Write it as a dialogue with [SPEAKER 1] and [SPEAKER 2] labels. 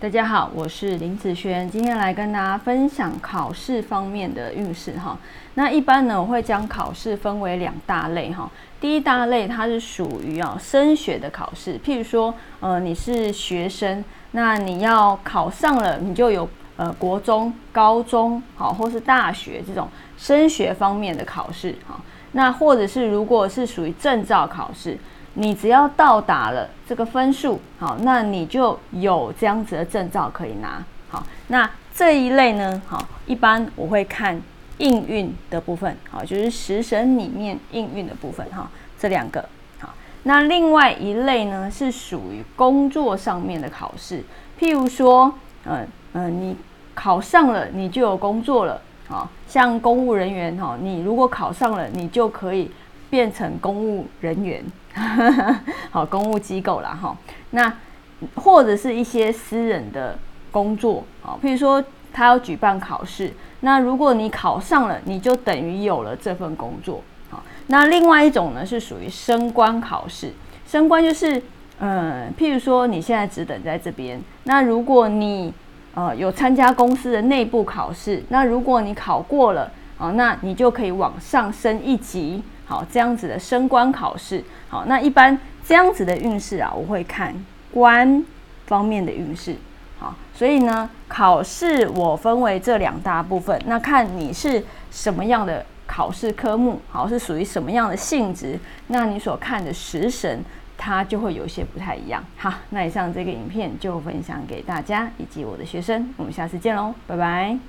[SPEAKER 1] 大家好，我是林子轩，今天来跟大家分享考试方面的运势哈。那一般呢，我会将考试分为两大类哈。第一大类它是属于啊升学的考试，譬如说，呃，你是学生，那你要考上了，你就有呃国中、高中好，或是大学这种升学方面的考试哈。那或者是如果是属于证照考试。你只要到达了这个分数，好，那你就有这样子的证照可以拿。好，那这一类呢，好，一般我会看应运的部分，好，就是食神里面应运的部分，哈，这两个。好，那另外一类呢，是属于工作上面的考试，譬如说，嗯嗯，你考上了，你就有工作了，好，像公务人员，哈，你如果考上了，你就可以变成公务人员。好，公务机构啦，哈，那或者是一些私人的工作，好，譬如说他要举办考试，那如果你考上了，你就等于有了这份工作，好，那另外一种呢是属于升官考试，升官就是，嗯，譬如说你现在只等在这边，那如果你呃有参加公司的内部考试，那如果你考过了，啊，那你就可以往上升一级。好，这样子的升官考试，好，那一般这样子的运势啊，我会看官方面的运势，好，所以呢，考试我分为这两大部分，那看你是什么样的考试科目，好，是属于什么样的性质，那你所看的食神，它就会有些不太一样。好，那以上这个影片就分享给大家以及我的学生，我们下次见喽，拜拜。